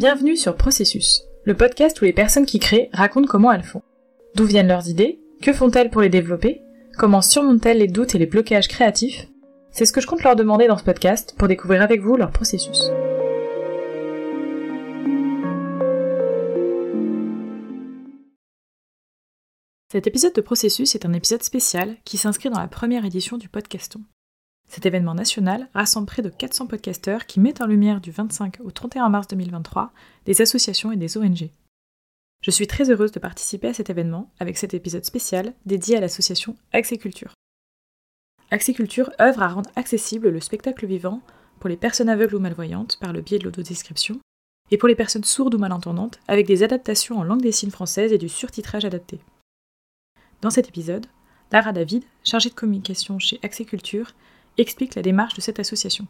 Bienvenue sur Processus, le podcast où les personnes qui créent racontent comment elles font. D'où viennent leurs idées Que font-elles pour les développer Comment surmontent-elles les doutes et les blocages créatifs? C'est ce que je compte leur demander dans ce podcast pour découvrir avec vous leur processus. Cet épisode de Processus est un épisode spécial qui s'inscrit dans la première édition du Podcaston. Cet événement national rassemble près de 400 podcasteurs qui mettent en lumière du 25 au 31 mars 2023 des associations et des ONG. Je suis très heureuse de participer à cet événement avec cet épisode spécial dédié à l'association Axiculture. Axiculture œuvre à rendre accessible le spectacle vivant pour les personnes aveugles ou malvoyantes par le biais de l'autodescription et pour les personnes sourdes ou malentendantes avec des adaptations en langue des signes française et du surtitrage adapté. Dans cet épisode, Lara David, chargée de communication chez Axiculture, explique la démarche de cette association.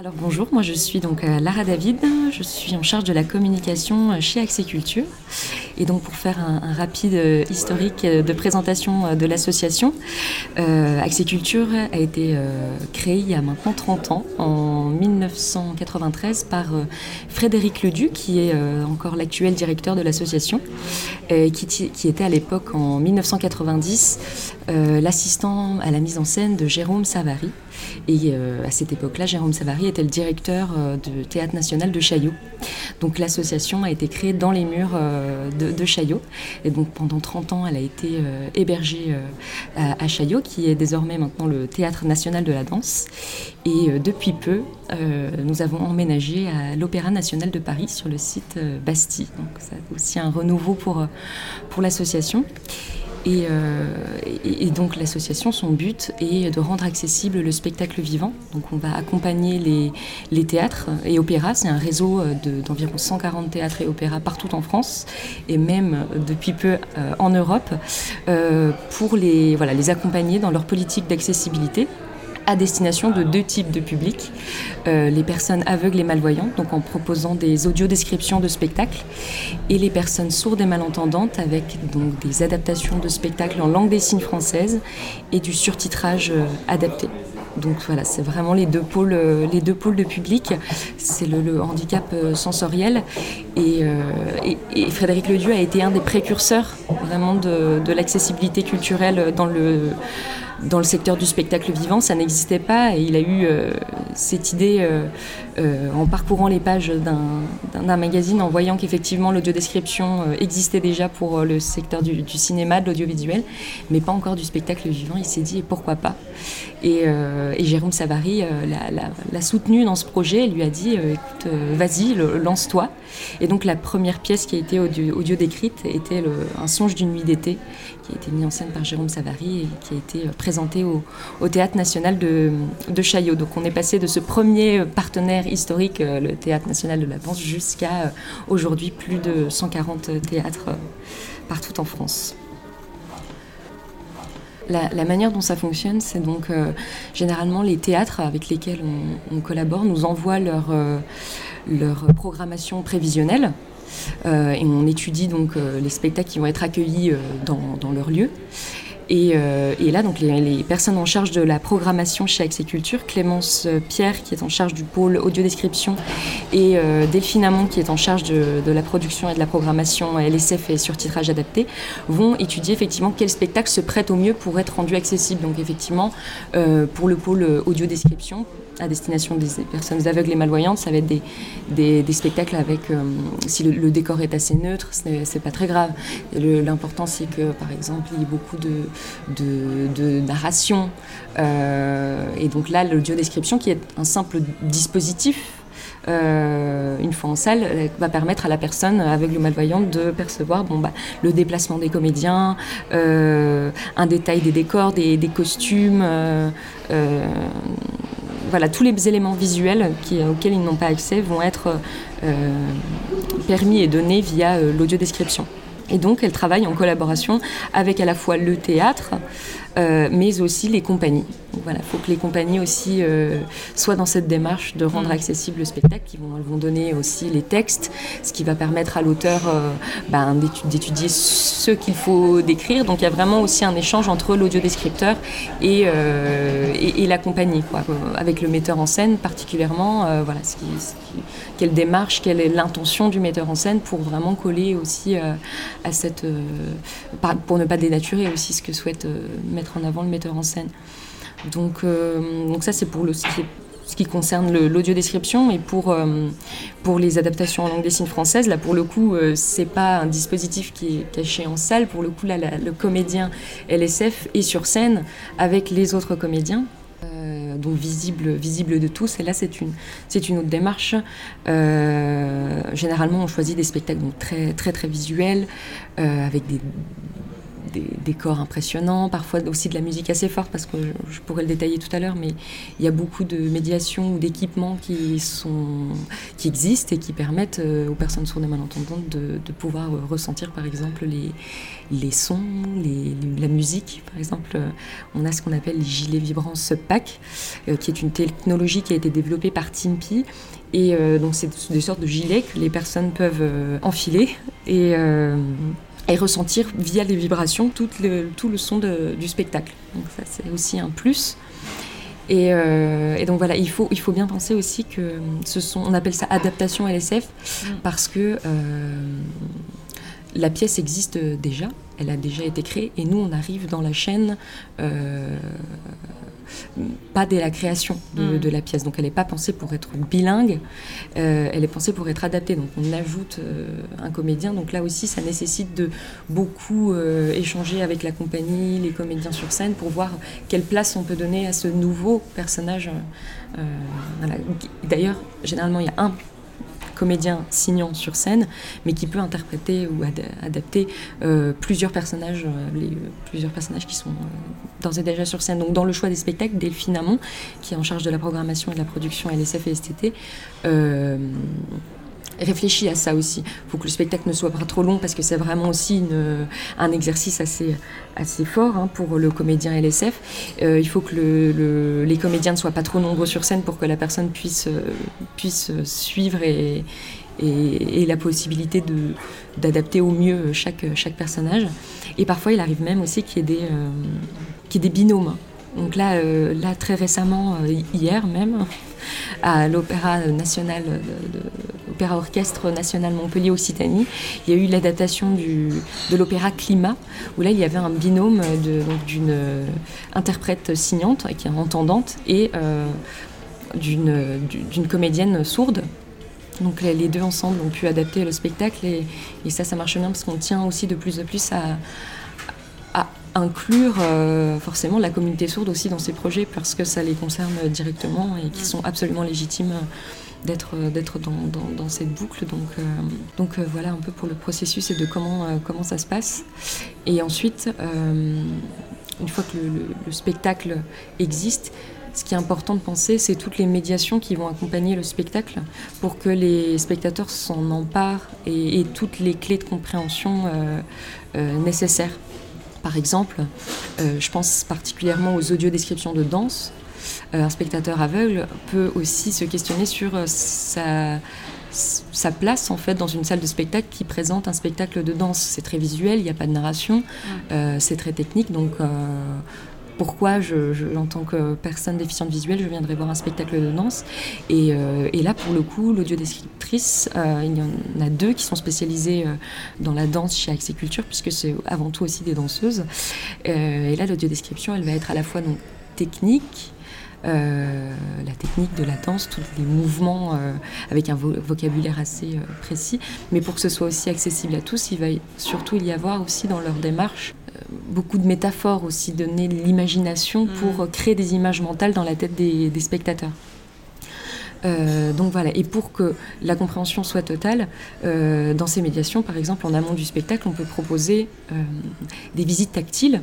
Alors bonjour, moi je suis donc euh, Lara David, je suis en charge de la communication euh, chez Axiculture. Et donc pour faire un, rapide euh, historique de présentation de l'association, Axiculture a été créée il y a maintenant 30 ans, en 1993, par Frédéric Leduc, qui est encore l'actuel directeur de l'association, qui, qui, était à l'époque en 1990 l'assistant à la mise en scène de Jérôme Savary. Et euh, à cette époque-là, Jérôme Savary était le directeur euh, du Théâtre national de Chaillot. Donc l'association a été créée dans les murs euh, de, Chaillot. Et donc pendant 30 ans, elle a été hébergée à, Chaillot, qui est désormais maintenant le Théâtre national de la danse. Et depuis peu, nous avons emménagé à l'Opéra national de Paris sur le site Bastille. Donc c'est aussi un renouveau pour, pour l'association. Euh, et, donc l'association, son but est de rendre accessible le spectacle vivant. Donc on va accompagner les, théâtres et opéras. C'est un réseau euh, d'environ 140 théâtres et opéras partout en France et même euh, depuis peu en Europe pour les, voilà, les accompagner dans leur politique d'accessibilité à destination de deux types de publics. Euh, les personnes aveugles et malvoyantes, donc en proposant des audiodescriptions de spectacles, et les personnes sourdes et malentendantes avec donc des adaptations de spectacles en langue des signes française et du surtitrage euh, adapté. Donc voilà, c'est vraiment les deux pôles, euh, les deux pôles de public. C'est le, handicap sensoriel. Et, Frédéric Ledieu a été un des précurseurs vraiment de, de l'accessibilité culturelle dans le dans le secteur du spectacle vivant, ça n'existait pas et il a eu euh, cette idée euh, euh, en parcourant les pages d'un magazine, en voyant qu'effectivement l'audiodescription existait déjà pour le secteur du, cinéma, de l'audiovisuel, mais pas encore du spectacle vivant. Il s'est dit pourquoi pas? Et, Jérôme Savary l'a soutenu dans ce projet et lui a dit écoute, vas-y, lance-toi. Et donc la première pièce qui a été audio, décrite était Un songe d'une nuit d'été qui a été mis en scène par Jérôme Savary et qui a été euh, présenté au, Théâtre national de, Chaillot. Donc on est passé de ce premier partenaire historique, euh, le Théâtre national de la Vence, jusqu'à euh, aujourd'hui plus de 140 théâtres partout en France. La, manière dont ça fonctionne, c'est donc généralement les théâtres avec lesquels on, collabore nous envoient leur, programmation prévisionnelle euh, et on étudie donc euh, les spectacles qui vont être accueillis euh, dans, leur lieu. Et, là, donc les, personnes en charge de la programmation chez Axiculture, Clémence Pierre qui est en charge du pôle audiodescription et Delphine Amont qui est en charge de, la production et de la programmation LSF et surtitrage adapté, vont étudier effectivement quel spectacle se prête au mieux pour être rendu accessible. Donc effectivement, pour le pôle audiodescription, à destination des personnes aveugles et malvoyantes. Ça va être des, spectacles avec, euh, si le, décor est assez neutre, c'est pas très grave. L'important c'est que, par exemple, il y ait beaucoup de, de, narration. Euh, et donc là, l'audio-description, qui est un simple dispositif, euh, une fois en salle, va permettre à la personne aveugle ou malvoyante de percevoir bah, le déplacement des comédiens, un détail des décors, des, costumes, voilà, tous les éléments visuels auxquels ils n'ont pas accès vont être euh, permis et donnés via euh, l'audiodescription. Et donc, elle travaille en collaboration avec à la fois le théâtre, mais aussi les compagnies. voilà, il faut que les compagnies aussi soient dans cette démarche de rendre mm. accessible le spectacle. Ils vont, vont donner aussi les textes, ce qui va permettre à l'auteur ben, d'étudier ce qu'il faut décrire. Donc il y a vraiment aussi un échange entre l'audiodescripteur et, et, et, la compagnie, quoi, avec le metteur en scène particulièrement. voilà, ce qui, quelle démarche, quelle est l'intention du metteur en scène pour vraiment coller aussi euh, Euh, pour ne pas dénaturer aussi ce que souhaite euh, mettre en avant le metteur en scène. Donc, donc ça, c'est pour ce qui concerne l'audio-description. Et pour, les adaptations en langue des signes française, là, pour le coup, c'est pas un dispositif qui est caché en salle. Pour le coup, là, le comédien LSF est sur scène avec les autres comédiens visible, visible de tous. Et là, c'est une, c'est une autre démarche. Euh, généralement, on choisit des spectacles très, très, très visuels, euh, avec des des décors impressionnants, parfois aussi de la musique assez forte, parce que je, pourrais le détailler tout à l'heure, mais il y a beaucoup de médiations ou d'équipements qui, qui existent et qui permettent euh, aux personnes sourdes et malentendantes de, pouvoir euh, ressentir, par exemple, les, les sons, la musique. Par exemple, euh, on a ce qu'on appelle les gilets vibrants Subpack, qui est une technologie qui a été développée par Timpy. Et donc, c'est des sortes de gilets que les personnes peuvent enfiler. Et et ressentir via les vibrations tout le, tout le son du spectacle. Donc ça c'est aussi un plus. Et, euh, et, donc voilà, il faut, il faut bien penser aussi que ce sont, on appelle ça adaptation LSF mm. parce que euh, la pièce existe déjà, elle a déjà été créée et nous on arrive dans la chaîne euh, pas dès la création de, mm. la pièce. Donc elle n'est pas pensée pour être bilingue, euh, elle est pensée pour être adaptée. Donc on ajoute euh, un comédien. Donc là aussi, ça nécessite de beaucoup euh, échanger avec la compagnie, les comédiens sur scène, pour voir quelle place on peut donner à ce nouveau personnage. D'ailleurs, généralement, il y a un comédien signant sur scène, mais qui peut interpréter ou adapter euh, plusieurs personnages, euh, plusieurs personnages qui sont euh, d'ores et déjà sur scène. Donc dans le choix des spectacles, Delphine Amont, qui est en charge de la programmation et de la production LSF et STT, réfléchit à ça aussi. Il faut que le spectacle ne soit pas trop long parce que c'est vraiment aussi un exercice assez, assez fort hein, pour le comédien LSF. Euh, il faut que le, les comédiens ne soient pas trop nombreux sur scène pour que la personne puisse, euh, puisse suivre et, et, la possibilité d'adapter au mieux chaque, chaque personnage. Et parfois, il arrive même aussi qu'il y ait des, euh, qu'il y ait des binômes. Donc là, euh, là très récemment, euh, hier même, à l'Opéra national, Orchestre National Montpellier Occitanie, il y a eu l'adaptation de l'opéra Climat, où là il y avait un binôme d'une interprète signante, qui est entendante, et euh, d'une comédienne sourde. Donc les deux ensemble ont pu adapter le spectacle et, et ça, ça marche bien parce qu'on tient aussi de plus en plus à, inclure euh, forcément la communauté sourde aussi dans ces projets parce que ça les concerne directement et qui sont absolument légitimes d'être d'être dans, dans, cette boucle donc euh, donc euh, voilà un peu pour le processus et de comment comment ça se passe et ensuite une fois que le, spectacle existe ce qui est important de penser, c'est toutes les médiations qui vont accompagner le spectacle pour que les spectateurs s'en emparent et, et, toutes les clés de compréhension nécessaires. Par exemple, euh, je pense particulièrement aux audiodescriptions de danse. Euh, un spectateur aveugle peut aussi se questionner sur euh, sa, sa, place en fait dans une salle de spectacle qui présente un spectacle de danse. C'est très visuel, il n'y a pas de narration, c'est très technique, donc pourquoi, je, en tant que personne déficiente visuelle, je viendrais voir un spectacle de danse? Et, euh, là, pour le coup, l'audiodescriptrice, euh, il y en a deux qui sont spécialisées euh, dans la danse chez Axiculture, puisque c'est avant tout aussi des danseuses. et là, l'audiodescription, elle va être à la fois donc, technique, la technique de la danse, tous les mouvements avec un vocabulaire assez précis. Mais pour que ce soit aussi accessible à tous, il va surtout y avoir aussi dans leur démarche beaucoup de métaphores aussi, donner l'imagination mm. pour créer des images mentales dans la tête des, spectateurs. Euh, donc voilà, et pour que la compréhension soit totale, euh, dans ces médiations, par exemple, en amont du spectacle, on peut proposer euh, des visites tactiles.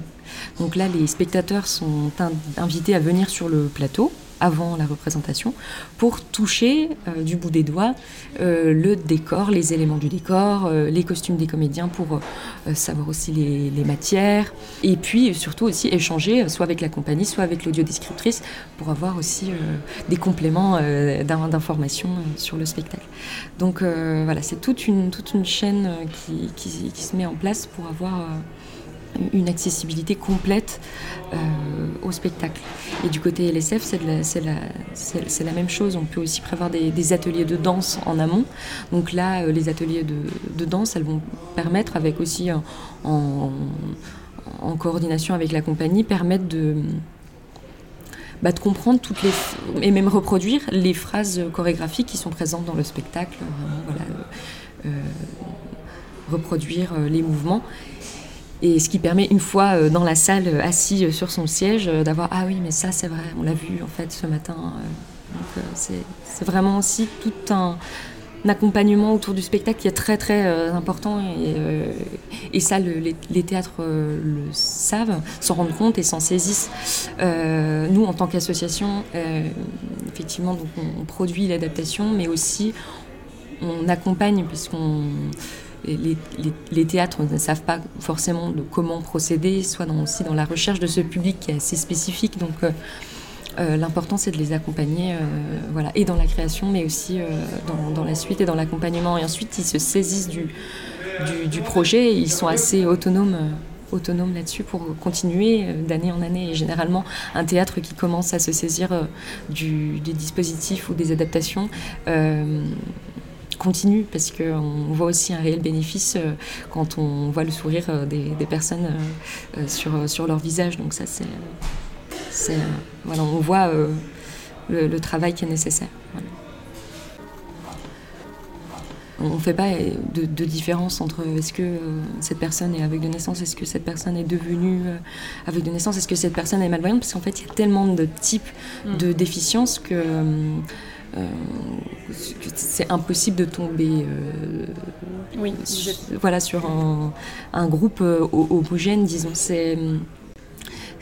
Donc là, les spectateurs sont invités à venir sur le plateau avant la représentation pour toucher du bout des doigts le décor, les éléments du décor, les costumes des comédiens pour savoir aussi les, matières et puis surtout aussi échanger soit avec la compagnie, soit avec l'audiodescriptrice pour avoir aussi des compléments d'informations sur le spectacle. Donc voilà, c'est toute une, chaîne qui, se met en place pour avoir une accessibilité complète euh, au spectacle. Et du côté LSF, c'est la, même chose. On peut aussi prévoir des, ateliers de danse en amont. Donc là, euh, les ateliers de, danse, elles vont permettre, avec aussi en, coordination avec la compagnie, permettre de, bah, comprendre toutes les et même reproduire les phrases chorégraphiques qui sont présentes dans le spectacle. Euh, reproduire les mouvements. Et ce qui permet, une fois euh, dans la salle, euh, assis euh, sur son siège, d'avoir Ah oui, mais ça, c'est vrai, on l'a vu en fait ce matin. Donc c'est vraiment aussi tout un, accompagnement autour du spectacle qui est très très important. Et, ça, les, théâtres le savent, s'en rendent compte et s'en saisissent. nous, en tant qu'association, effectivement, donc on produit l'adaptation, mais aussi on accompagne, puisqu'on les, théâtres ne savent pas forcément comment procéder, soit dans, aussi dans la recherche de ce public qui est assez spécifique. Donc euh, euh, l'important c'est de les accompagner, euh, voilà, et dans la création, mais aussi dans, la suite et dans l'accompagnement. Et ensuite ils se saisissent du, projet, et ils sont assez autonomes autonomes là-dessus pour continuer d'année en année. Et généralement, un théâtre qui commence à se saisir des dispositifs ou des adaptations continue parce qu'on voit aussi un réel bénéfice euh, quand on voit le sourire euh, des, personnes euh, sur, sur leur visage. Donc ça, c'est... voilà, on voit le, travail qui est nécessaire. On ne fait pas de, différence entre est-ce que cette personne est avec de naissance, est-ce que cette personne est devenue avec de naissance, est-ce que cette personne est malvoyante, parce qu'en fait il y a tellement de types mm. de déficiences que euh, c'est impossible de tomber euh, oui, voilà, sur un, groupe euh, homogène, disons. C'est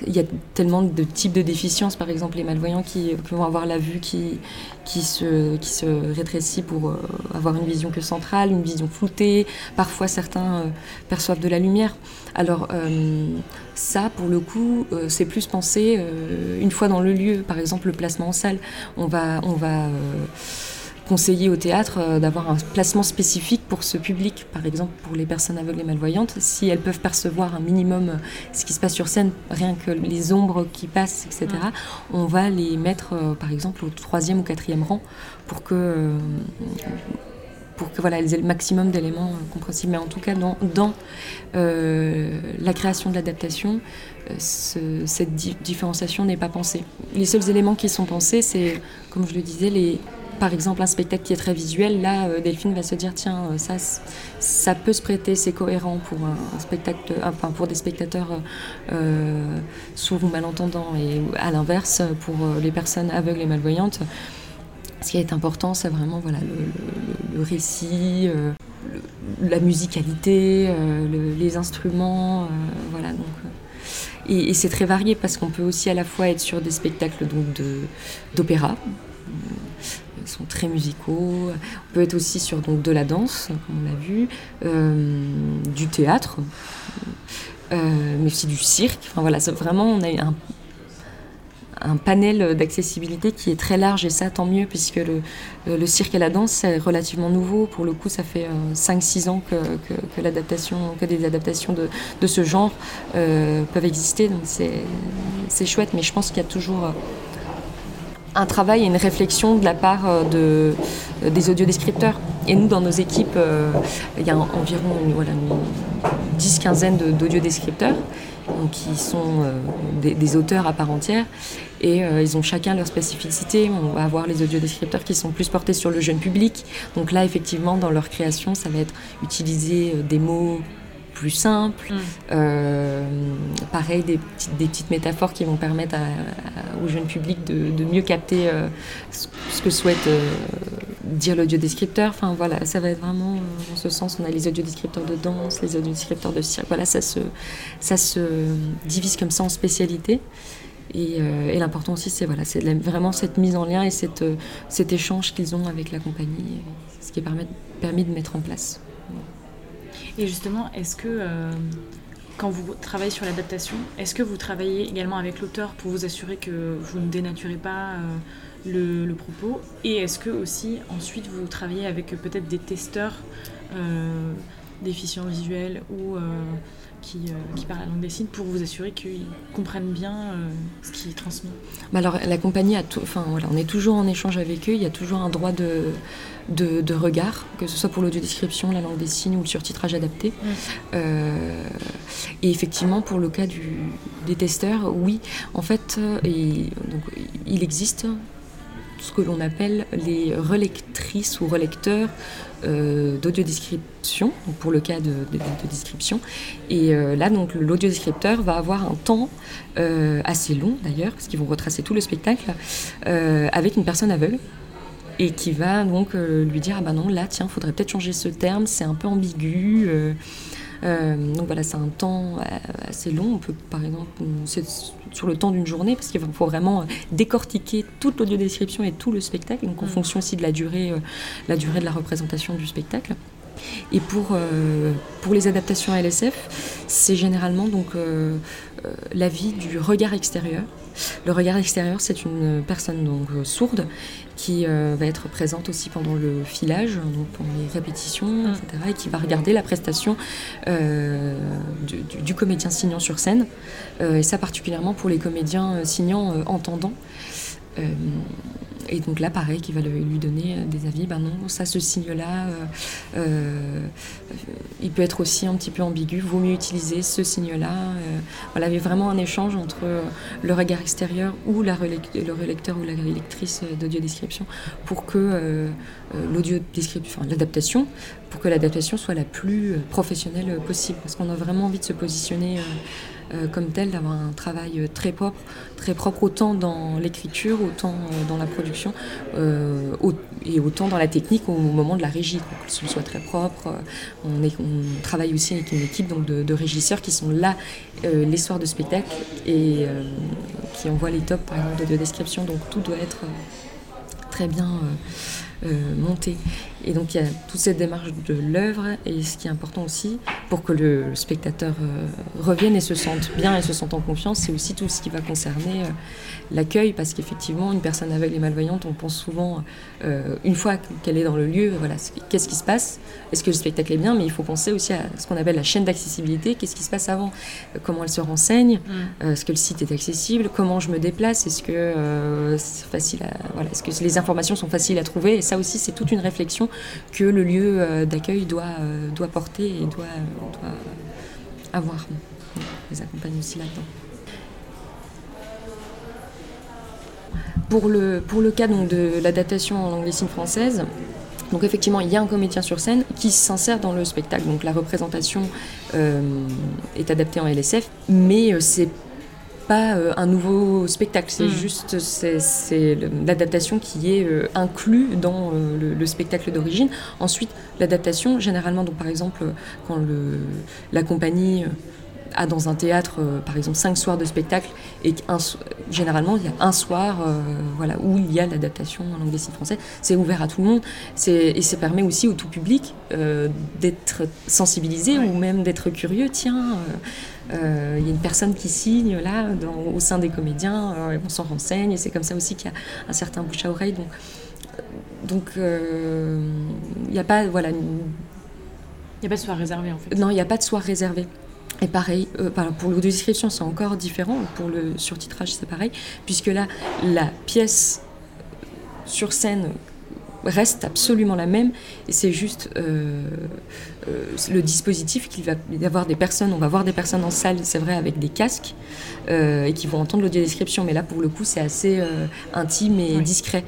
il y a tellement de types de déficiences, par exemple les malvoyants qui, vont avoir la vue qui, qui, se, qui se rétrécit pour avoir une vision que centrale, une vision floutée. Parfois certains perçoivent de la lumière. Alors ça, pour le coup, euh, c'est plus pensé euh, une fois dans le lieu. Par exemple, le placement en salle. On va, on va euh, conseiller au théâtre d'avoir un placement spécifique pour ce public. Par exemple, pour les personnes aveugles et malvoyantes, si elles peuvent percevoir un minimum ce qui se passe sur scène, rien que les ombres qui passent, etc., on va les mettre, par exemple, au troisième ou quatrième rang pour que pour que voilà, elles aient le maximum d'éléments euh, compréhensibles. Mais en tout cas, dans, dans euh, la création de l'adaptation, euh, cette différenciation n'est pas pensée. Les seuls éléments qui sont pensés, c'est, comme je le disais, les, par exemple, un spectacle qui est très visuel, là, Delphine va se dire tiens, ça, ça peut se prêter, c'est cohérent pour un, spectacle, enfin pour des spectateurs sourds ou malentendants, et à l'inverse, pour les personnes aveugles et malvoyantes, ce qui est important, c'est vraiment voilà, le, récit, euh, la musicalité, euh, les instruments. Euh, voilà, donc, et, c'est très varié parce qu'on peut aussi à la fois être sur des spectacles d'opéra. Sont très musicaux. On peut être aussi sur donc, de la danse, comme on l'a vu, du théâtre, mais aussi du cirque. Enfin, voilà, vraiment, on a un panel d'accessibilité qui est très large et ça tant mieux puisque le, cirque et la danse c'est relativement nouveau. Pour le coup ça fait 5-6 euh, ans que, l'adaptation, que des adaptations de, ce genre euh, peuvent exister donc c'est chouette mais je pense qu'il y a toujours euh, un travail et une réflexion de la part de, des audiodescripteurs. Et nous, dans nos équipes, il y a environ une, voilà, une 10-15 d'audiodescripteurs qui sont euh, des, auteurs à part entière. Et euh, ils ont chacun leur spécificité. On va avoir les audiodescripteurs qui sont plus portés sur le jeune public. Donc là, effectivement, dans leur création, ça va être utiliser euh, des mots plus simples. Mm. pareil, des petites, des petites, métaphores qui vont permettre au jeune public de, mieux capter ce, que souhaite dire l'audiodescripteur. Enfin voilà, ça va être vraiment euh, dans ce sens. On a les audiodescripteurs de danse, les audiodescripteurs de cirque. Voilà, ça se, ça se divise comme ça en spécialités. Et, l'important aussi, c'est voilà, vraiment cette mise en lien et cette, cet échange qu'ils ont avec la compagnie, ce qui permet, permis de mettre en place. Et justement, est-ce que quand vous travaillez sur l'adaptation, est-ce que vous travaillez également avec l'auteur pour vous assurer que vous ne dénaturez pas le, propos? Et est-ce que aussi ensuite vous travaillez avec peut-être des testeurs euh, déficients visuels ou euh, qui, euh, qui, parlent la langue des signes pour vous assurer qu'ils comprennent bien euh, ce qui est transmis. Bah Alors la compagnie a tout, enfin voilà, on est toujours en échange avec eux, il y a toujours un droit de, de, regard, que ce soit pour l'audiodescription, la langue des signes ou le surtitrage adapté. et effectivement, pour le cas du, des testeurs, oui, en fait, et, donc, il existe ce que l'on appelle les relectrices ou relecteurs euh, d'audiodescription, pour le cas de, description. Et euh, là, donc, l'audiodescripteur va avoir un temps euh, assez long d'ailleurs, parce qu'ils vont retracer tout le spectacle, avec une personne aveugle et qui va donc lui dire ah ben non là tiens faudrait peut-être changer ce terme c'est un peu ambigu euh, donc voilà, c'est un temps euh, assez long. On peut, par exemple, sur le temps d'une journée, parce qu'il faut vraiment euh, décortiquer toute l'audiodescription et tout le spectacle, donc en mm. fonction aussi de la durée, la durée de la représentation du spectacle. Et pour, pour les adaptations à LSF, c'est généralement donc l'avis du regard extérieur. Le regard extérieur, c'est une personne donc sourde qui euh, va être présente aussi pendant le filage, donc pendant les répétitions, etc., et qui va regarder la prestation euh, du, comédien signant sur scène, euh, et ça particulièrement pour les comédiens signants entendants. Et donc là, pareil, qui va lui donner euh, des avis, ben non, ça, ce signe-là, euh, euh, il peut être aussi un petit peu ambigu, vaut mieux utiliser ce signe-là. voilà, il y a vraiment un échange entre le regard extérieur ou la le relecteur ou la relectrice d'audio-description pour que l'audio l'adaptation, pour que l'adaptation soit la plus professionnelle possible. Parce qu'on a vraiment envie de se positionner euh, comme tel, d'avoir un travail euh, très propre, très propre autant dans l'écriture, autant euh, dans la production, et autant dans la technique au moment de la régie, que ce soit très propre. On, est, on, travaille aussi avec une équipe donc, de, régisseurs qui sont là les soirs de spectacle et qui envoient les tops par exemple, de, description, donc tout doit être très bien monté. Et donc il y a toute cette démarche de l'œuvre et ce qui est important aussi pour que le spectateur euh, revienne et se sente bien et se sente en confiance, c'est aussi tout ce qui va concerner euh, l'accueil. Parce qu'effectivement une personne aveugle et malvoyante, on pense souvent euh, une fois qu'elle est dans le lieu, voilà, qu'est-ce qui se passe? Est-ce que le spectacle est bien? Mais il faut penser aussi à ce qu'on appelle la chaîne d'accessibilité, qu'est-ce qui se passe avant? Comment elle se renseigne? Mm. Est-ce que le site est accessible? Comment je me déplace? Est-ce que c'est facile à, voilà, est-ce que les informations sont faciles à trouver? Et ça aussi c'est toute une réflexion que le lieu euh, d'accueil doit, euh, doit porter et doit, doit avoir. les accompagne aussi là-dedans. Pour le, pour le cas donc, de l'adaptation en langue des signes française, donc effectivement, il y a un comédien sur scène qui s'insère dans le spectacle. Donc la représentation euh, est adaptée en LSF, mais c'est pas euh, un nouveau spectacle, c'est mm. juste c'est l'adaptation qui est euh, inclus dans euh, le, spectacle d'origine. Ensuite, l'adaptation, généralement, donc par exemple, quand le, la compagnie a dans un théâtre, par exemple, cinq soirs de spectacle, et généralement, il y a un soir voilà, où il y a l'adaptation en langue des signes français. C'est ouvert à tout le monde, et ça permet aussi au tout public d'être sensibilisé ou même d'être curieux. Tiens, euh, il y a une personne qui signe là au sein des comédiens, euh, on s'en renseigne et c'est comme ça aussi qu'il y a un certain bouche à oreille. Donc, donc euh, il n'y a pas voilà. Il n'y a pas de soir réservé en fait. Non, il n'y a pas de soir réservé. Et pareil, pour l'audio-description, c'est encore différent. Pour le surtitrage, c'est pareil. Puisque là, la pièce sur scène reste absolument la même et c'est juste euh, euh, le dispositif qu'il va y avoir des personnes, on va voir des personnes en salle, c'est vrai, avec des casques euh, et qui vont entendre l'audiodescription, mais là pour le coup c'est assez intime et discret.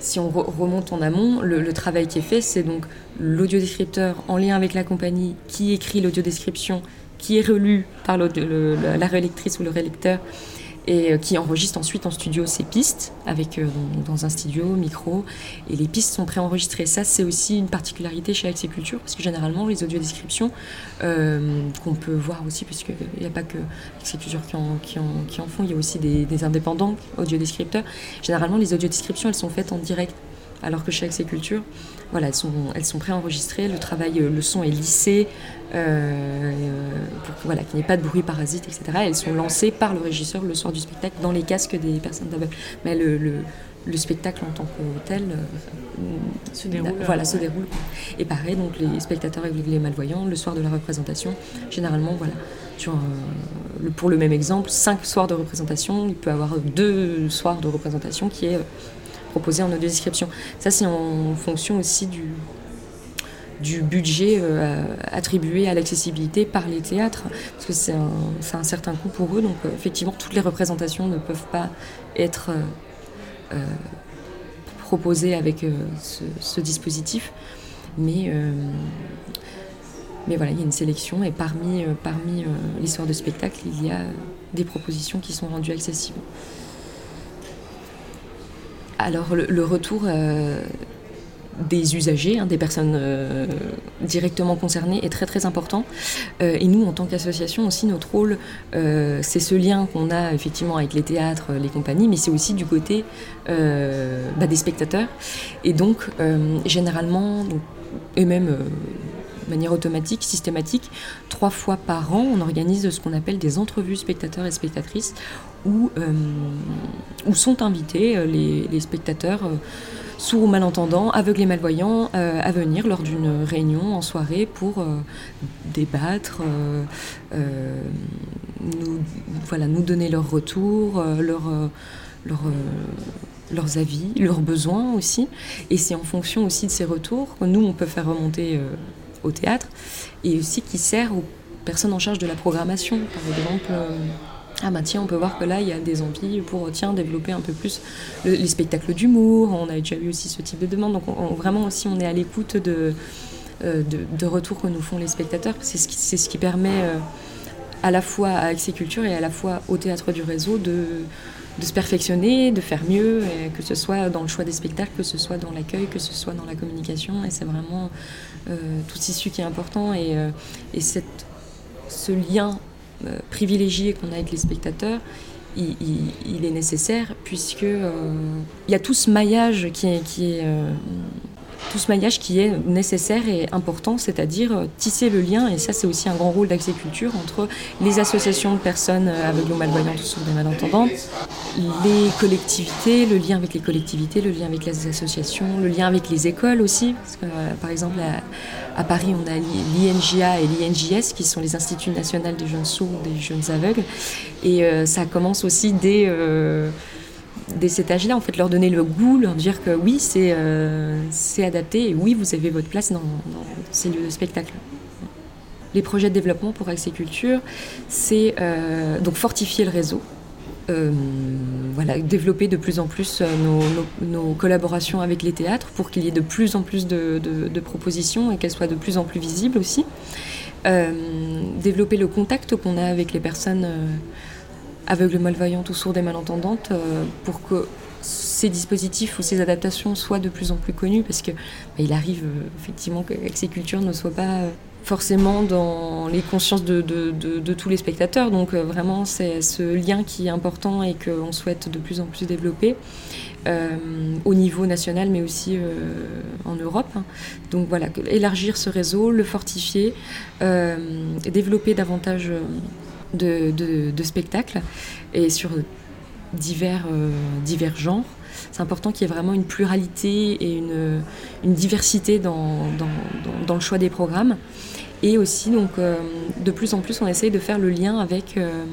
si on remonte en amont, le, travail qui est fait, c'est donc l'audiodescripteur en lien avec la compagnie qui écrit l'audiodescription, qui est relu par la relectrice ou le relecteur et qui enregistre ensuite en studio ses pistes avec dans un studio micro et les pistes sont préenregistrées. Ça c'est aussi une particularité chez Culture parce que généralement les audiodescriptions qu'on peut voir aussi puisqu'il n'y a pas que Axiculture qui en, qui, en, font, il y a aussi des, indépendants audiodescripteurs. Généralement les audiodescriptions elles sont faites en direct alors que chez Axiculture voilà, elles sont, elles sont préenregistrées, le travail, euh, le son est lissé, euh, pour voilà, qu'il n'y ait pas de bruit parasite, etc. Elles sont lancées par le régisseur le soir du spectacle dans les casques des personnes d'aveugles. Mais le, le, spectacle en tant que tel euh, se déroule. Voilà, se déroule. Et pareil, donc les spectateurs avec les malvoyants, le soir de la représentation, généralement, voilà, pour le même exemple, cinq soirs de représentation, il peut y avoir deux soirs de représentation qui est proposé en audio-description. Ça, c'est en fonction aussi du, budget euh, attribué à l'accessibilité par les théâtres, parce que c'est un, un, certain coût pour eux. Donc, euh, effectivement, toutes les représentations ne peuvent pas être euh, proposées avec ce, dispositif. Mais, mais voilà, il y a une sélection et parmi, parmi l'histoire de spectacle, il y a des propositions qui sont rendues accessibles. Alors le, retour euh, des usagers, hein, des personnes euh, directement concernées est très très important. Euh, et nous, en tant qu'association aussi, notre rôle, c'est ce lien qu'on a effectivement avec les théâtres, les compagnies, mais c'est aussi du côté bah, des spectateurs. Et donc, généralement, et même de manière automatique, systématique, trois fois par an, on organise ce qu'on appelle des entrevues spectateurs et spectatrices où, euh, où sont invités euh, les, spectateurs euh, sourds ou malentendants, aveugles et malvoyants, à venir lors d'une réunion en soirée pour débattre, nous, voilà, nous donner leur retour, leur, leur, leurs avis, leurs besoins aussi. Et c'est en fonction aussi de ces retours que nous, on peut faire remonter au théâtre et aussi qui sert aux personnes en charge de la programmation. Par exemple, ah bah tiens, on peut voir que là, il y a des envies pour tiens, développer un peu plus les spectacles d'humour. On a déjà eu aussi ce type de demande. Donc vraiment aussi, on est à l'écoute de, euh, de, retours que nous font les spectateurs. C'est ce ce qui permet euh, à la fois à Culture et à la fois au théâtre du réseau de, de se perfectionner, de faire mieux, que ce soit dans le choix des spectacles, que ce soit dans l'accueil, que ce soit dans la communication. Et c'est vraiment euh, tout issu qui est important. Et, et cette, ce lien privilégié qu'on a avec les spectateurs, il, est nécessaire puisque euh, il y a tout ce maillage qui est, qui est euh, tout ce maillage qui est nécessaire et important, c'est-à-dire tisser le lien, et ça c'est aussi un grand rôle d'Axéculture, entre les associations de personnes aveugles ou malvoyantes ou sourdes et malentendantes, les collectivités, le lien avec les collectivités, le lien avec les associations, le lien avec les écoles aussi, que, par exemple à Paris, on a l'INGA et l'INJS, qui sont les Instituts nationaux des jeunes sourds, des jeunes aveugles. Et euh, ça commence aussi dès, euh, dès cet âge-là, en fait, leur donner le goût, leur dire que oui, c'est euh, adapté et oui, vous avez votre place dans, ces lieux de spectacle. Les projets de développement pour Culture, c'est donc fortifier le réseau, euh, voilà, développer de plus en plus euh, nos, collaborations avec les théâtres pour qu'il y ait de plus en plus de, propositions et qu'elles soient de plus en plus visibles aussi. Euh, développer le contact qu'on a avec les personnes aveugles, malvoyantes ou sourdes et malentendantes pour que ces dispositifs ou ces adaptations soient de plus en plus connus parce que bah, il arrive effectivement que ces cultures ne soient pas forcément dans les consciences de, tous les spectateurs. Donc euh, vraiment, c'est ce lien qui est important et qu'on souhaite de plus en plus développer euh, au niveau national, mais aussi euh, en Europe. Donc voilà, élargir ce réseau, le fortifier, développer davantage de, spectacles et sur divers, divers genres c'est important qu'il y ait vraiment une pluralité et une, diversité dans, le choix des programmes. Et aussi, donc, euh, de plus en plus, on essaye de faire le lien avec euh,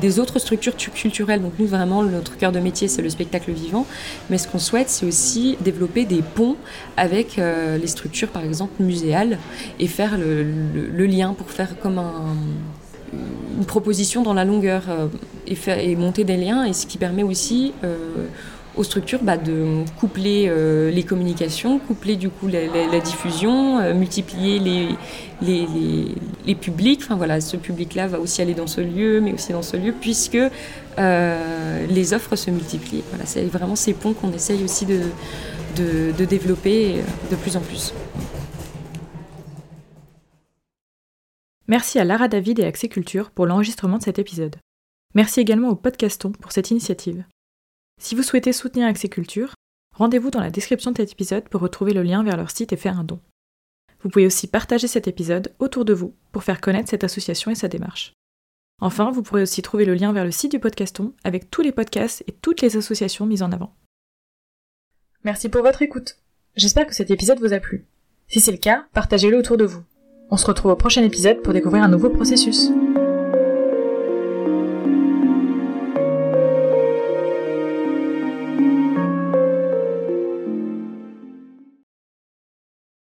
des autres structures culturelles. Donc nous, vraiment, notre cœur de métier, c'est le spectacle vivant. Mais ce qu'on souhaite, c'est aussi développer des ponts avec euh, les structures, par exemple, muséales, et faire le, lien pour faire comme une proposition dans la longueur et, faire, et monter des liens, et ce qui permet aussi aux structures bah, de coupler euh, les communications, coupler du coup la, diffusion, euh, multiplier les, publics. Enfin voilà, ce public-là va aussi aller dans ce lieu, mais aussi dans ce lieu, puisque euh, les offres se multiplient. Voilà, c'est vraiment ces ponts qu'on essaye aussi de développer de plus en plus. Merci à Lara David et Axéculture pour l'enregistrement de cet épisode. Merci également au Podcaston pour cette initiative. Si vous souhaitez soutenir Axiculture, rendez-vous dans la description de cet épisode pour retrouver le lien vers leur site et faire un don. Vous pouvez aussi partager cet épisode autour de vous pour faire connaître cette association et sa démarche. Enfin, vous pourrez aussi trouver le lien vers le site du podcaston avec tous les podcasts et toutes les associations mises en avant. Merci pour votre écoute. J'espère que cet épisode vous a plu. Si c'est le cas, partagez-le autour de vous. On se retrouve au prochain épisode pour découvrir un nouveau processus.